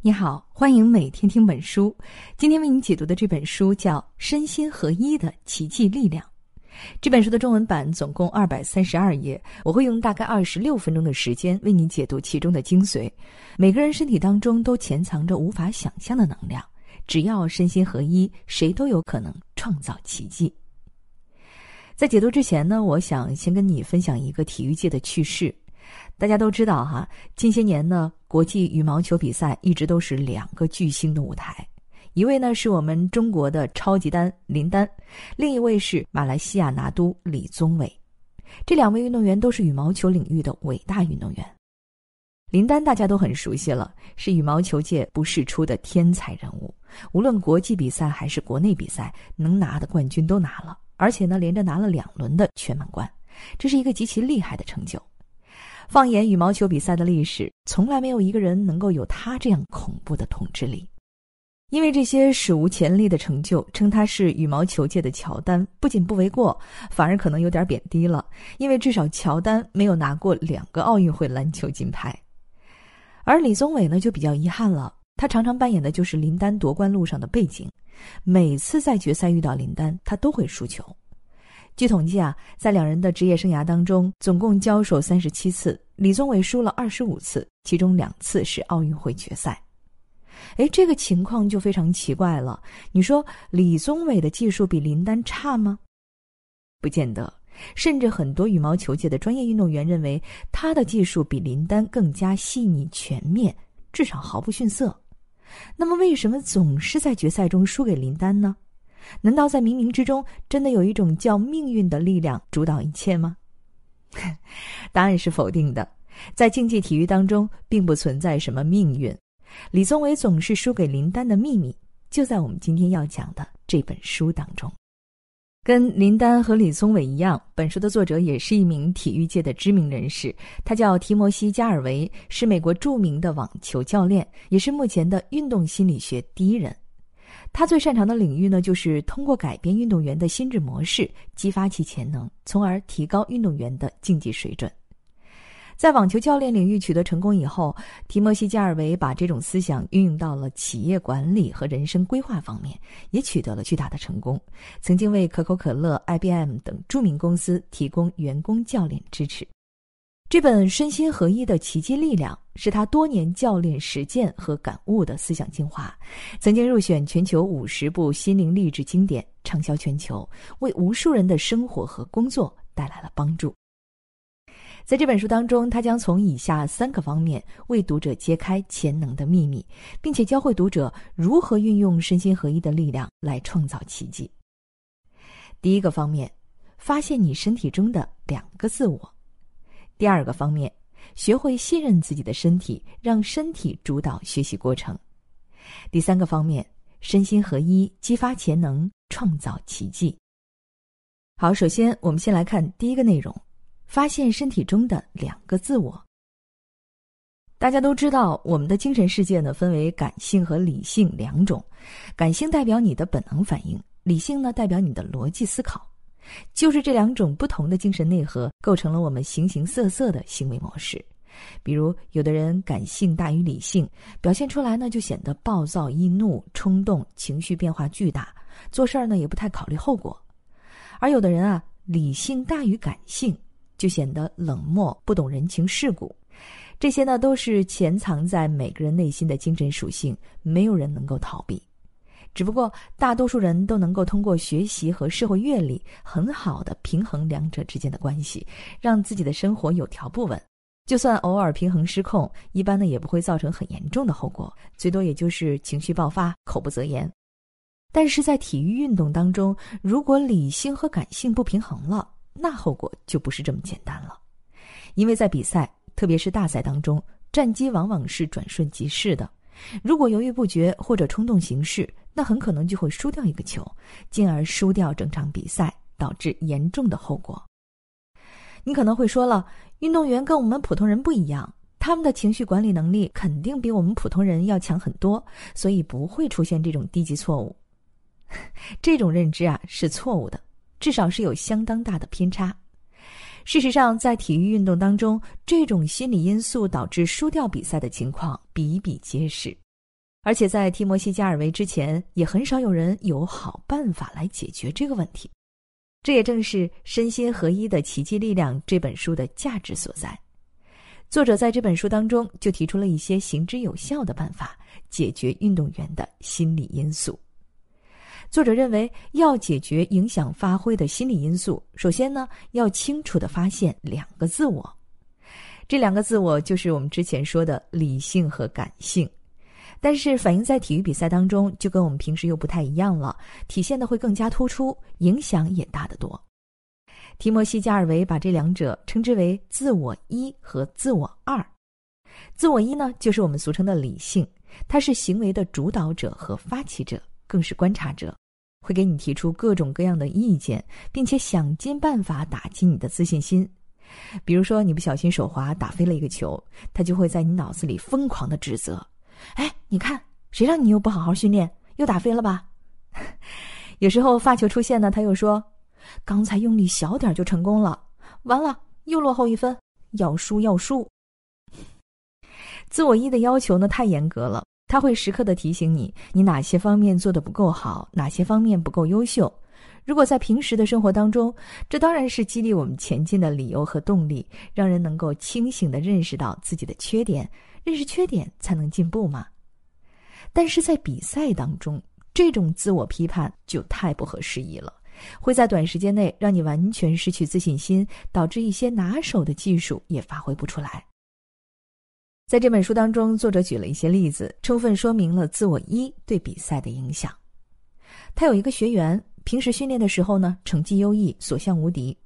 你好，欢迎每天听本书。今天为你解读的这本书叫《身心合一的奇迹力量》。这本书的中文版总共二百三十二页，我会用大概二十六分钟的时间为你解读其中的精髓。每个人身体当中都潜藏着无法想象的能量，只要身心合一，谁都有可能创造奇迹。在解读之前呢，我想先跟你分享一个体育界的趣事。大家都知道哈，近些年呢，国际羽毛球比赛一直都是两个巨星的舞台，一位呢是我们中国的超级丹林丹，另一位是马来西亚拿督李宗伟。这两位运动员都是羽毛球领域的伟大运动员。林丹大家都很熟悉了，是羽毛球界不世出的天才人物，无论国际比赛还是国内比赛，能拿的冠军都拿了，而且呢连着拿了两轮的全满贯，这是一个极其厉害的成就。放眼羽毛球比赛的历史，从来没有一个人能够有他这样恐怖的统治力。因为这些史无前例的成就，称他是羽毛球界的乔丹，不仅不为过，反而可能有点贬低了。因为至少乔丹没有拿过两个奥运会篮球金牌，而李宗伟呢就比较遗憾了，他常常扮演的就是林丹夺冠路上的背景，每次在决赛遇到林丹，他都会输球。据统计啊，在两人的职业生涯当中，总共交手三十七次，李宗伟输了二十五次，其中两次是奥运会决赛。哎，这个情况就非常奇怪了。你说李宗伟的技术比林丹差吗？不见得，甚至很多羽毛球界的专业运动员认为他的技术比林丹更加细腻全面，至少毫不逊色。那么，为什么总是在决赛中输给林丹呢？难道在冥冥之中，真的有一种叫命运的力量主导一切吗？答案是否定的。在竞技体育当中，并不存在什么命运。李宗伟总是输给林丹的秘密，就在我们今天要讲的这本书当中。跟林丹和李宗伟一样，本书的作者也是一名体育界的知名人士，他叫提摩西·加尔维，是美国著名的网球教练，也是目前的运动心理学第一人。他最擅长的领域呢，就是通过改变运动员的心智模式，激发其潜能，从而提高运动员的竞技水准。在网球教练领域取得成功以后，提莫西·加尔维把这种思想运用到了企业管理和人生规划方面，也取得了巨大的成功。曾经为可口可乐、IBM 等著名公司提供员工教练支持。这本《身心合一的奇迹力量》是他多年教练实践和感悟的思想精华，曾经入选全球五十部心灵励志经典，畅销全球，为无数人的生活和工作带来了帮助。在这本书当中，他将从以下三个方面为读者揭开潜能的秘密，并且教会读者如何运用身心合一的力量来创造奇迹。第一个方面，发现你身体中的两个自我。第二个方面，学会信任自己的身体，让身体主导学习过程。第三个方面，身心合一，激发潜能，创造奇迹。好，首先我们先来看第一个内容：发现身体中的两个自我。大家都知道，我们的精神世界呢，分为感性和理性两种。感性代表你的本能反应，理性呢代表你的逻辑思考。就是这两种不同的精神内核，构成了我们形形色色的行为模式。比如，有的人感性大于理性，表现出来呢就显得暴躁易怒、冲动，情绪变化巨大，做事儿呢也不太考虑后果；而有的人啊，理性大于感性，就显得冷漠、不懂人情世故。这些呢都是潜藏在每个人内心的精神属性，没有人能够逃避。只不过，大多数人都能够通过学习和社会阅历，很好的平衡两者之间的关系，让自己的生活有条不紊。就算偶尔平衡失控，一般呢也不会造成很严重的后果，最多也就是情绪爆发、口不择言。但是在体育运动当中，如果理性和感性不平衡了，那后果就不是这么简单了。因为在比赛，特别是大赛当中，战机往往是转瞬即逝的。如果犹豫不决或者冲动行事，那很可能就会输掉一个球，进而输掉整场比赛，导致严重的后果。你可能会说了，运动员跟我们普通人不一样，他们的情绪管理能力肯定比我们普通人要强很多，所以不会出现这种低级错误。这种认知啊是错误的，至少是有相当大的偏差。事实上，在体育运动当中，这种心理因素导致输掉比赛的情况比比皆是。而且在提摩西·加尔维之前，也很少有人有好办法来解决这个问题。这也正是身心合一的奇迹力量这本书的价值所在。作者在这本书当中就提出了一些行之有效的办法，解决运动员的心理因素。作者认为，要解决影响发挥的心理因素，首先呢，要清楚的发现两个自我。这两个自我就是我们之前说的理性和感性，但是反映在体育比赛当中，就跟我们平时又不太一样了，体现的会更加突出，影响也大得多。提摩西·加尔维把这两者称之为自我一和自我二。自我一呢，就是我们俗称的理性，它是行为的主导者和发起者。更是观察者，会给你提出各种各样的意见，并且想尽办法打击你的自信心。比如说，你不小心手滑打飞了一个球，他就会在你脑子里疯狂的指责：“哎，你看，谁让你又不好好训练，又打飞了吧？” 有时候发球出现呢，他又说：“刚才用力小点就成功了，完了又落后一分，要输要输。”自我一的要求呢，太严格了。他会时刻的提醒你，你哪些方面做的不够好，哪些方面不够优秀。如果在平时的生活当中，这当然是激励我们前进的理由和动力，让人能够清醒的认识到自己的缺点，认识缺点才能进步嘛。但是在比赛当中，这种自我批判就太不合时宜了，会在短时间内让你完全失去自信心，导致一些拿手的技术也发挥不出来。在这本书当中，作者举了一些例子，充分说明了自我一对比赛的影响。他有一个学员，平时训练的时候呢，成绩优异，所向无敌，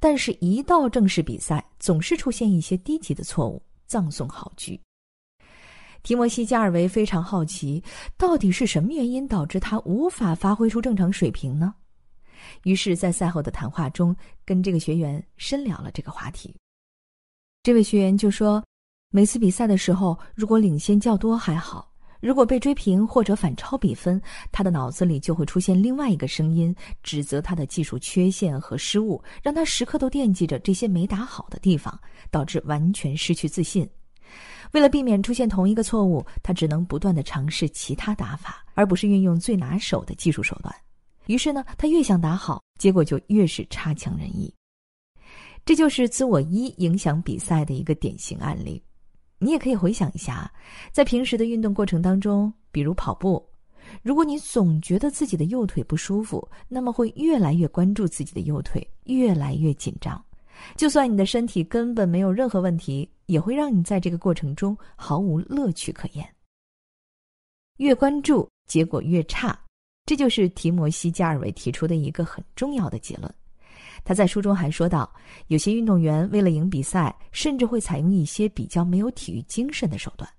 但是，一到正式比赛，总是出现一些低级的错误，葬送好局。提摩西·加尔维非常好奇，到底是什么原因导致他无法发挥出正常水平呢？于是，在赛后的谈话中，跟这个学员深聊了这个话题。这位学员就说。每次比赛的时候，如果领先较多还好；如果被追平或者反超比分，他的脑子里就会出现另外一个声音，指责他的技术缺陷和失误，让他时刻都惦记着这些没打好的地方，导致完全失去自信。为了避免出现同一个错误，他只能不断的尝试其他打法，而不是运用最拿手的技术手段。于是呢，他越想打好，结果就越是差强人意。这就是自我一影响比赛的一个典型案例。你也可以回想一下，在平时的运动过程当中，比如跑步，如果你总觉得自己的右腿不舒服，那么会越来越关注自己的右腿，越来越紧张。就算你的身体根本没有任何问题，也会让你在这个过程中毫无乐趣可言。越关注，结果越差，这就是提摩西·加尔维提出的一个很重要的结论。他在书中还说到，有些运动员为了赢比赛，甚至会采用一些比较没有体育精神的手段，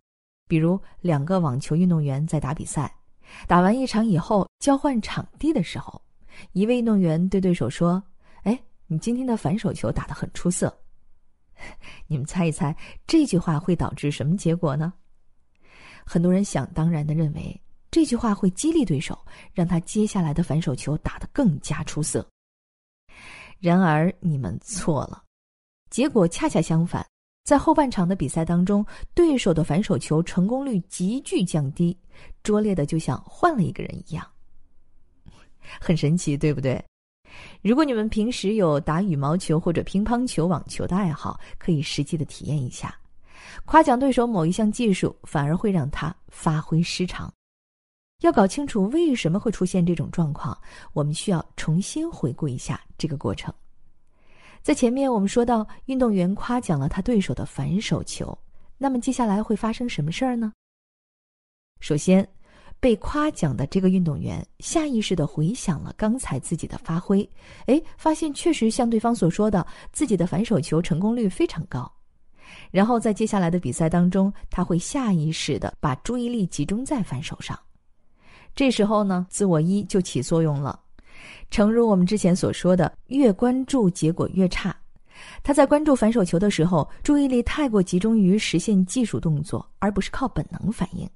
比如两个网球运动员在打比赛，打完一场以后交换场地的时候，一位运动员对对手说：“哎，你今天的反手球打得很出色。” 你们猜一猜，这句话会导致什么结果呢？很多人想当然的认为，这句话会激励对手，让他接下来的反手球打得更加出色。然而你们错了，结果恰恰相反，在后半场的比赛当中，对手的反手球成功率急剧降低，拙劣的就像换了一个人一样，很神奇，对不对？如果你们平时有打羽毛球或者乒乓球、网球的爱好，可以实际的体验一下，夸奖对手某一项技术，反而会让他发挥失常。要搞清楚为什么会出现这种状况，我们需要重新回顾一下这个过程。在前面我们说到，运动员夸奖了他对手的反手球，那么接下来会发生什么事儿呢？首先，被夸奖的这个运动员下意识的回想了刚才自己的发挥，哎，发现确实像对方所说的，自己的反手球成功率非常高。然后在接下来的比赛当中，他会下意识的把注意力集中在反手上。这时候呢，自我一就起作用了。诚如我们之前所说的，越关注结果越差。他在关注反手球的时候，注意力太过集中于实现技术动作，而不是靠本能反应。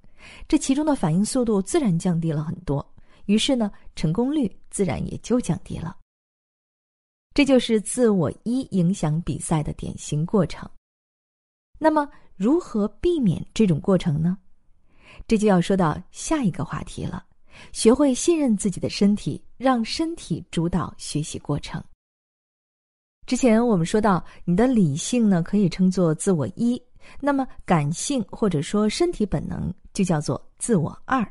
这其中的反应速度自然降低了很多，于是呢，成功率自然也就降低了。这就是自我一影响比赛的典型过程。那么，如何避免这种过程呢？这就要说到下一个话题了：学会信任自己的身体，让身体主导学习过程。之前我们说到，你的理性呢可以称作自我一，那么感性或者说身体本能就叫做自我二。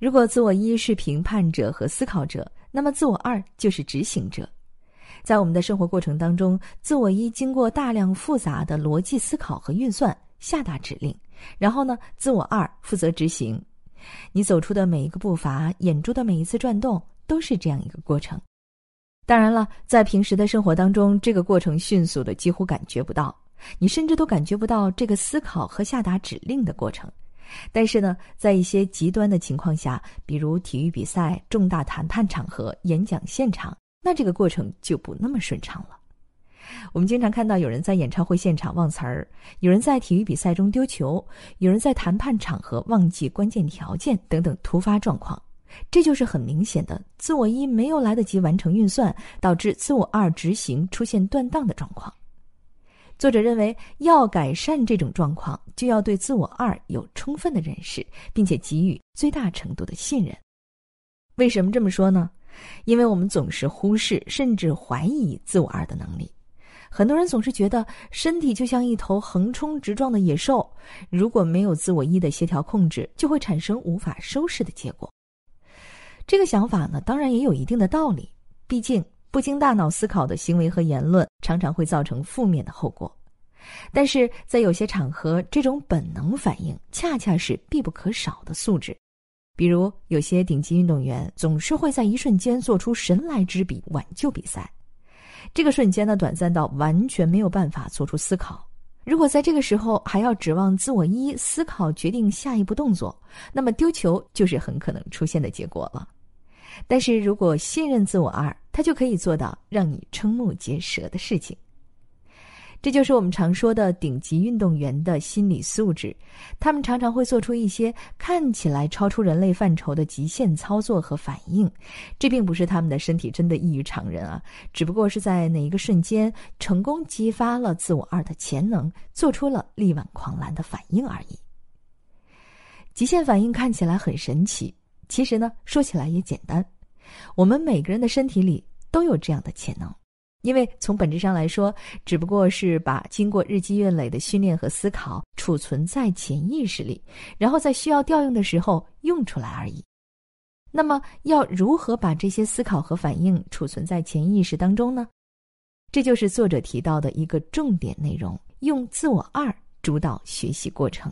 如果自我一是评判者和思考者，那么自我二就是执行者。在我们的生活过程当中，自我一经过大量复杂的逻辑思考和运算，下达指令，然后呢，自我二负责执行。你走出的每一个步伐，眼珠的每一次转动，都是这样一个过程。当然了，在平时的生活当中，这个过程迅速的几乎感觉不到，你甚至都感觉不到这个思考和下达指令的过程。但是呢，在一些极端的情况下，比如体育比赛、重大谈判场合、演讲现场，那这个过程就不那么顺畅了。我们经常看到有人在演唱会现场忘词儿，有人在体育比赛中丢球，有人在谈判场合忘记关键条件等等突发状况。这就是很明显的自我一没有来得及完成运算，导致自我二执行出现断档的状况。作者认为，要改善这种状况，就要对自我二有充分的认识，并且给予最大程度的信任。为什么这么说呢？因为我们总是忽视甚至怀疑自我二的能力。很多人总是觉得身体就像一头横冲直撞的野兽，如果没有自我一的协调控制，就会产生无法收拾的结果。这个想法呢，当然也有一定的道理。毕竟，不经大脑思考的行为和言论，常常会造成负面的后果。但是在有些场合，这种本能反应恰恰是必不可少的素质。比如，有些顶级运动员总是会在一瞬间做出神来之笔，挽救比赛。这个瞬间呢，短暂到完全没有办法做出思考。如果在这个时候还要指望自我一思考决定下一步动作，那么丢球就是很可能出现的结果了。但是如果信任自我二，他就可以做到让你瞠目结舌的事情。这就是我们常说的顶级运动员的心理素质。他们常常会做出一些看起来超出人类范畴的极限操作和反应。这并不是他们的身体真的异于常人啊，只不过是在哪一个瞬间成功激发了自我二的潜能，做出了力挽狂澜的反应而已。极限反应看起来很神奇。其实呢，说起来也简单，我们每个人的身体里都有这样的潜能，因为从本质上来说，只不过是把经过日积月累的训练和思考储存在潜意识里，然后在需要调用的时候用出来而已。那么，要如何把这些思考和反应储存在潜意识当中呢？这就是作者提到的一个重点内容：用自我二主导学习过程。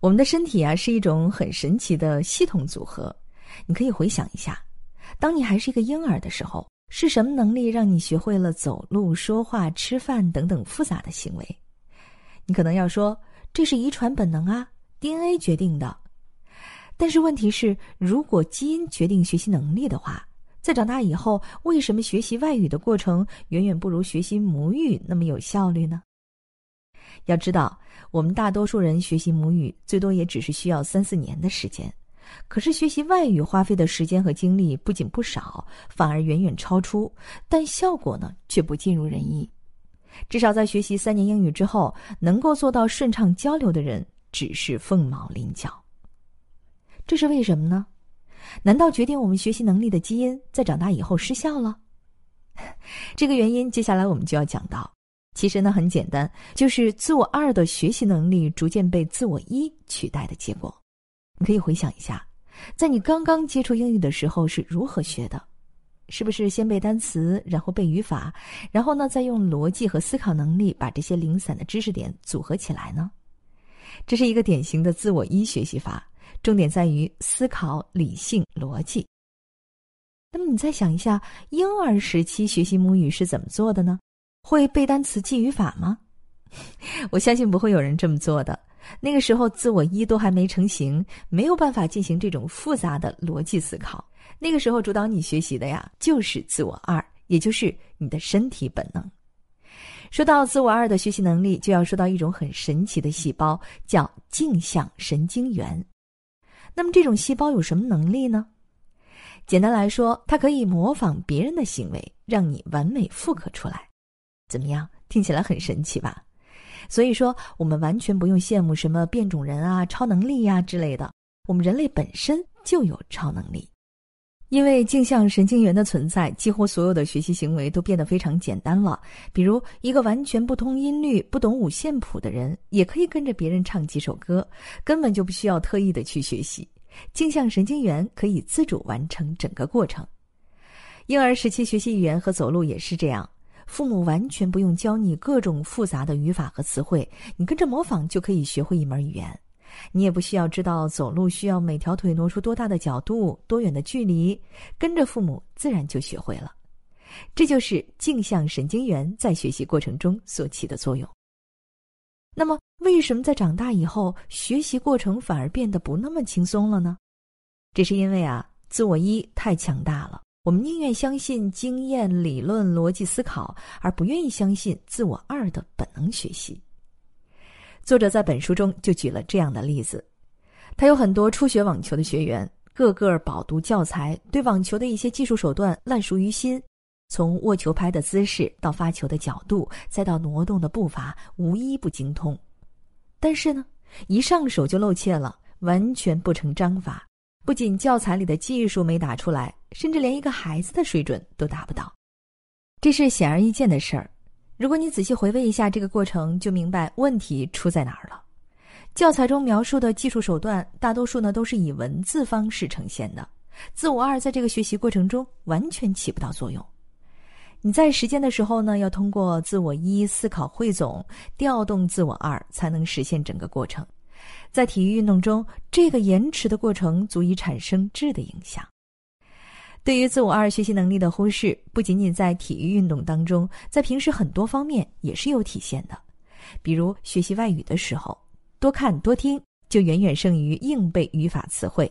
我们的身体啊，是一种很神奇的系统组合。你可以回想一下，当你还是一个婴儿的时候，是什么能力让你学会了走路、说话、吃饭等等复杂的行为？你可能要说，这是遗传本能啊，DNA 决定的。但是问题是，如果基因决定学习能力的话，在长大以后，为什么学习外语的过程远远不如学习母语那么有效率呢？要知道，我们大多数人学习母语最多也只是需要三四年的时间，可是学习外语花费的时间和精力不仅不少，反而远远超出，但效果呢却不尽如人意。至少在学习三年英语之后，能够做到顺畅交流的人只是凤毛麟角。这是为什么呢？难道决定我们学习能力的基因在长大以后失效了？这个原因，接下来我们就要讲到。其实呢，很简单，就是自我二的学习能力逐渐被自我一取代的结果。你可以回想一下，在你刚刚接触英语的时候是如何学的？是不是先背单词，然后背语法，然后呢，再用逻辑和思考能力把这些零散的知识点组合起来呢？这是一个典型的自我一学习法，重点在于思考、理性、逻辑。那么你再想一下，婴儿时期学习母语是怎么做的呢？会背单词记语法吗？我相信不会有人这么做的。那个时候，自我一都还没成型，没有办法进行这种复杂的逻辑思考。那个时候，主导你学习的呀，就是自我二，也就是你的身体本能。说到自我二的学习能力，就要说到一种很神奇的细胞，叫镜像神经元。那么，这种细胞有什么能力呢？简单来说，它可以模仿别人的行为，让你完美复刻出来。怎么样？听起来很神奇吧？所以说，我们完全不用羡慕什么变种人啊、超能力呀之类的。我们人类本身就有超能力，因为镜像神经元的存在，几乎所有的学习行为都变得非常简单了。比如，一个完全不通音律、不懂五线谱的人，也可以跟着别人唱几首歌，根本就不需要特意的去学习。镜像神经元可以自主完成整个过程。婴儿时期学习语言和走路也是这样。父母完全不用教你各种复杂的语法和词汇，你跟着模仿就可以学会一门语言。你也不需要知道走路需要每条腿挪出多大的角度、多远的距离，跟着父母自然就学会了。这就是镜像神经元在学习过程中所起的作用。那么，为什么在长大以后学习过程反而变得不那么轻松了呢？这是因为啊，自我一太强大了。我们宁愿相信经验、理论、逻辑思考，而不愿意相信自我二的本能学习。作者在本书中就举了这样的例子：他有很多初学网球的学员，个个饱读教材，对网球的一些技术手段烂熟于心，从握球拍的姿势到发球的角度，再到挪动的步伐，无一不精通。但是呢，一上手就露怯了，完全不成章法。不仅教材里的技术没打出来，甚至连一个孩子的水准都达不到，这是显而易见的事儿。如果你仔细回味一下这个过程，就明白问题出在哪儿了。教材中描述的技术手段，大多数呢都是以文字方式呈现的，自我二在这个学习过程中完全起不到作用。你在实践的时候呢，要通过自我一思考汇总，调动自我二，才能实现整个过程。在体育运动中，这个延迟的过程足以产生质的影响。对于自我二学习能力的忽视，不仅仅在体育运动当中，在平时很多方面也是有体现的。比如学习外语的时候，多看多听就远远胜于硬背语法词汇；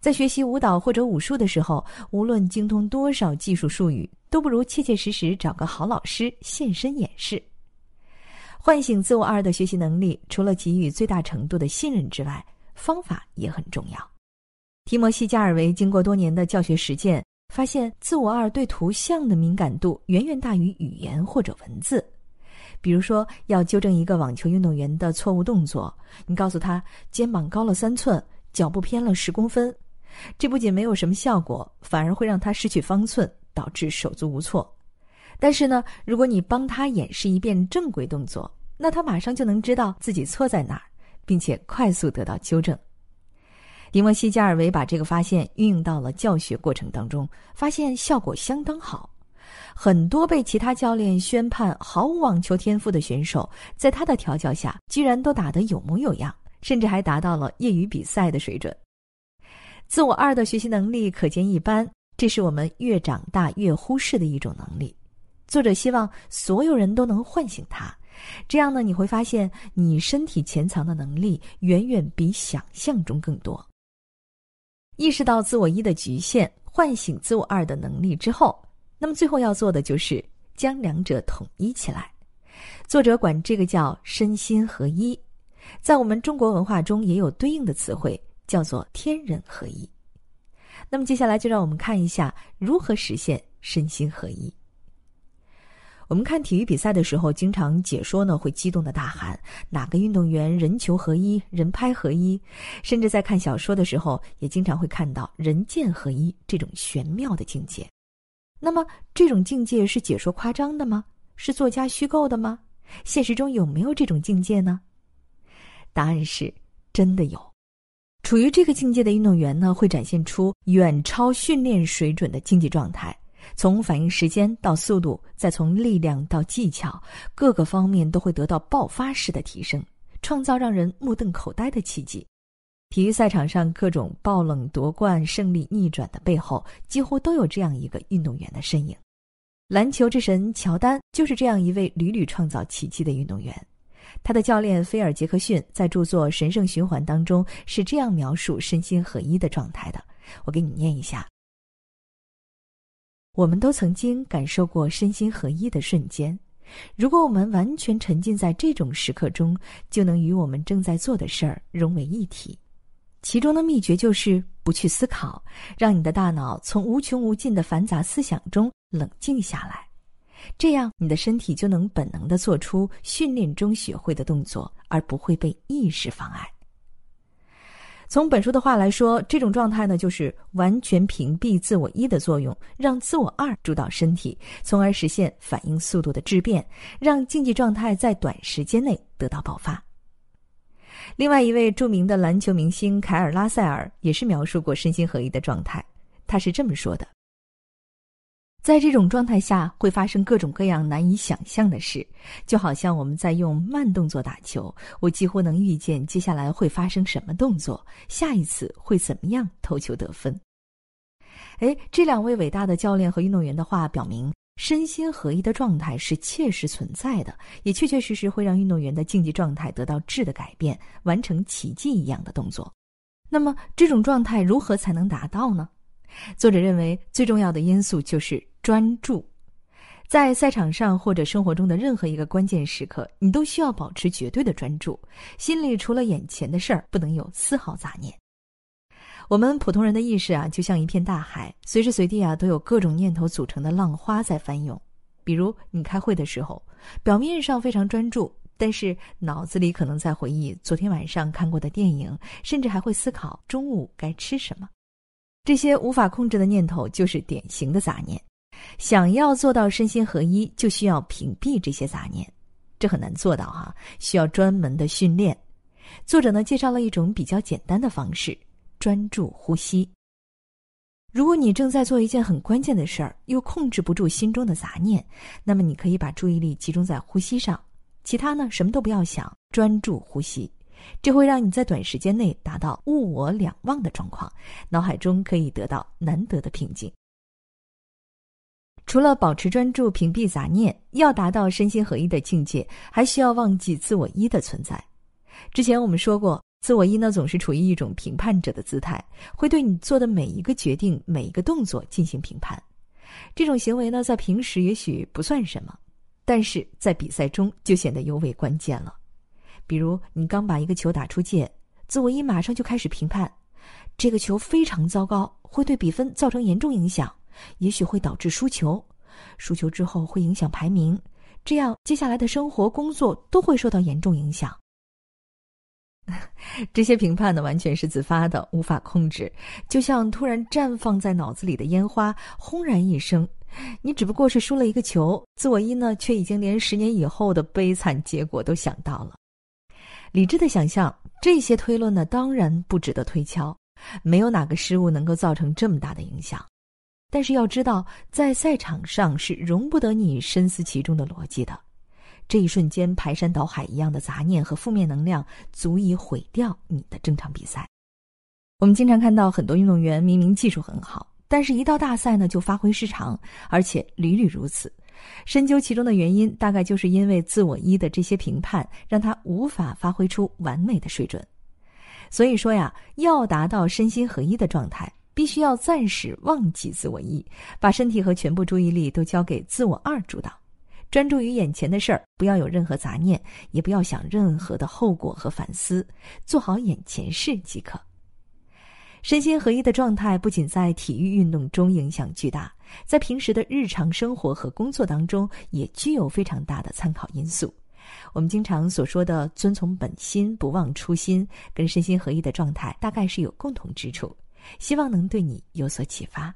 在学习舞蹈或者武术的时候，无论精通多少技术术语，都不如切切实实找个好老师现身演示。唤醒自我二的学习能力，除了给予最大程度的信任之外，方法也很重要。提摩西·加尔维经过多年的教学实践，发现自我二对图像的敏感度远远大于语言或者文字。比如说，要纠正一个网球运动员的错误动作，你告诉他肩膀高了三寸，脚步偏了十公分，这不仅没有什么效果，反而会让他失去方寸，导致手足无措。但是呢，如果你帮他演示一遍正规动作，那他马上就能知道自己错在哪儿，并且快速得到纠正。迪莫西·加尔维把这个发现运用到了教学过程当中，发现效果相当好。很多被其他教练宣判毫无网球天赋的选手，在他的调教下，居然都打得有模有样，甚至还达到了业余比赛的水准。自我二的学习能力可见一斑，这是我们越长大越忽视的一种能力。作者希望所有人都能唤醒它，这样呢，你会发现你身体潜藏的能力远远比想象中更多。意识到自我一的局限，唤醒自我二的能力之后，那么最后要做的就是将两者统一起来。作者管这个叫身心合一，在我们中国文化中也有对应的词汇，叫做天人合一。那么接下来就让我们看一下如何实现身心合一。我们看体育比赛的时候，经常解说呢会激动的大喊哪个运动员人球合一、人拍合一，甚至在看小说的时候，也经常会看到人剑合一这种玄妙的境界。那么，这种境界是解说夸张的吗？是作家虚构的吗？现实中有没有这种境界呢？答案是真的有。处于这个境界的运动员呢，会展现出远超训练水准的竞技状态。从反应时间到速度，再从力量到技巧，各个方面都会得到爆发式的提升，创造让人目瞪口呆的奇迹。体育赛场上各种爆冷夺冠、胜利逆转的背后，几乎都有这样一个运动员的身影。篮球之神乔丹就是这样一位屡屡创造奇迹的运动员。他的教练菲尔·杰克逊在著作《神圣循环》当中是这样描述身心合一的状态的，我给你念一下。我们都曾经感受过身心合一的瞬间，如果我们完全沉浸在这种时刻中，就能与我们正在做的事儿融为一体。其中的秘诀就是不去思考，让你的大脑从无穷无尽的繁杂思想中冷静下来。这样你的身体就能本能的做出训练中学会的动作，而不会被意识妨碍。从本书的话来说，这种状态呢，就是完全屏蔽自我一的作用，让自我二主导身体，从而实现反应速度的质变，让竞技状态在短时间内得到爆发。另外一位著名的篮球明星凯尔拉塞尔也是描述过身心合一的状态，他是这么说的。在这种状态下，会发生各种各样难以想象的事，就好像我们在用慢动作打球，我几乎能预见接下来会发生什么动作，下一次会怎么样投球得分。哎，这两位伟大的教练和运动员的话表明，身心合一的状态是切实存在的，也确确实实会让运动员的竞技状态得到质的改变，完成奇迹一样的动作。那么，这种状态如何才能达到呢？作者认为，最重要的因素就是专注。在赛场上或者生活中的任何一个关键时刻，你都需要保持绝对的专注，心里除了眼前的事儿，不能有丝毫杂念。我们普通人的意识啊，就像一片大海，随时随地啊，都有各种念头组成的浪花在翻涌。比如，你开会的时候，表面上非常专注，但是脑子里可能在回忆昨天晚上看过的电影，甚至还会思考中午该吃什么。这些无法控制的念头就是典型的杂念。想要做到身心合一，就需要屏蔽这些杂念，这很难做到哈，需要专门的训练。作者呢介绍了一种比较简单的方式：专注呼吸。如果你正在做一件很关键的事儿，又控制不住心中的杂念，那么你可以把注意力集中在呼吸上，其他呢什么都不要想，专注呼吸。这会让你在短时间内达到物我两忘的状况，脑海中可以得到难得的平静。除了保持专注、屏蔽杂念，要达到身心合一的境界，还需要忘记自我一的存在。之前我们说过，自我一呢总是处于一种评判者的姿态，会对你做的每一个决定、每一个动作进行评判。这种行为呢，在平时也许不算什么，但是在比赛中就显得尤为关键了。比如，你刚把一个球打出界，自我一马上就开始评判，这个球非常糟糕，会对比分造成严重影响，也许会导致输球，输球之后会影响排名，这样接下来的生活、工作都会受到严重影响。这些评判呢，完全是自发的，无法控制，就像突然绽放在脑子里的烟花，轰然一声，你只不过是输了一个球，自我一呢，却已经连十年以后的悲惨结果都想到了。理智的想象，这些推论呢，当然不值得推敲。没有哪个失误能够造成这么大的影响。但是要知道，在赛场上是容不得你深思其中的逻辑的。这一瞬间排山倒海一样的杂念和负面能量，足以毁掉你的正常比赛。我们经常看到很多运动员明明技术很好，但是一到大赛呢就发挥失常，而且屡屡如此。深究其中的原因，大概就是因为自我一的这些评判，让他无法发挥出完美的水准。所以说呀，要达到身心合一的状态，必须要暂时忘记自我一，把身体和全部注意力都交给自我二主导，专注于眼前的事儿，不要有任何杂念，也不要想任何的后果和反思，做好眼前事即可。身心合一的状态不仅在体育运动中影响巨大，在平时的日常生活和工作当中也具有非常大的参考因素。我们经常所说的“遵从本心，不忘初心”，跟身心合一的状态大概是有共同之处，希望能对你有所启发。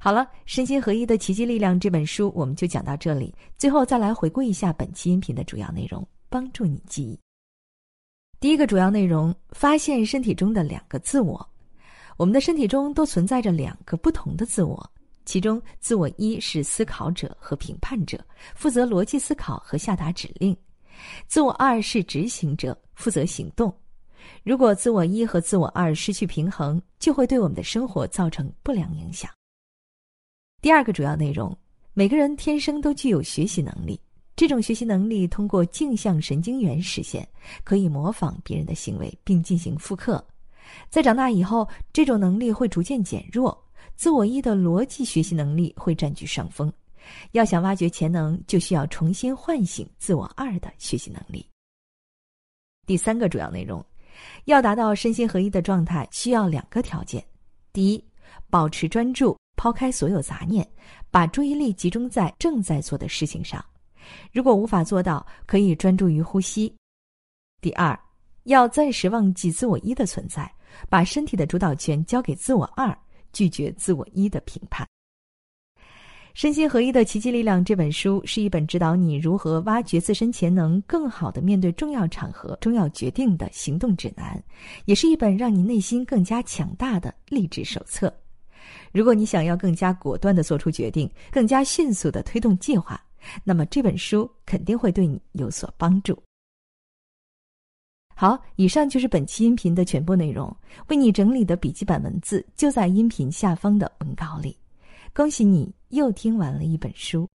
好了，《身心合一的奇迹力量》这本书我们就讲到这里。最后再来回顾一下本期音频的主要内容，帮助你记忆。第一个主要内容：发现身体中的两个自我。我们的身体中都存在着两个不同的自我，其中自我一是思考者和评判者，负责逻辑思考和下达指令；自我二是执行者，负责行动。如果自我一和自我二失去平衡，就会对我们的生活造成不良影响。第二个主要内容：每个人天生都具有学习能力。这种学习能力通过镜像神经元实现，可以模仿别人的行为并进行复刻。在长大以后，这种能力会逐渐减弱，自我一的逻辑学习能力会占据上风。要想挖掘潜能，就需要重新唤醒自我二的学习能力。第三个主要内容，要达到身心合一的状态，需要两个条件：第一，保持专注，抛开所有杂念，把注意力集中在正在做的事情上。如果无法做到，可以专注于呼吸。第二，要暂时忘记自我一的存在，把身体的主导权交给自我二，拒绝自我一的评判。身心合一的奇迹力量这本书是一本指导你如何挖掘自身潜能、更好的面对重要场合、重要决定的行动指南，也是一本让你内心更加强大的励志手册。如果你想要更加果断的做出决定，更加迅速的推动计划，那么这本书肯定会对你有所帮助。好，以上就是本期音频的全部内容。为你整理的笔记本文字就在音频下方的文稿里。恭喜你又听完了一本书。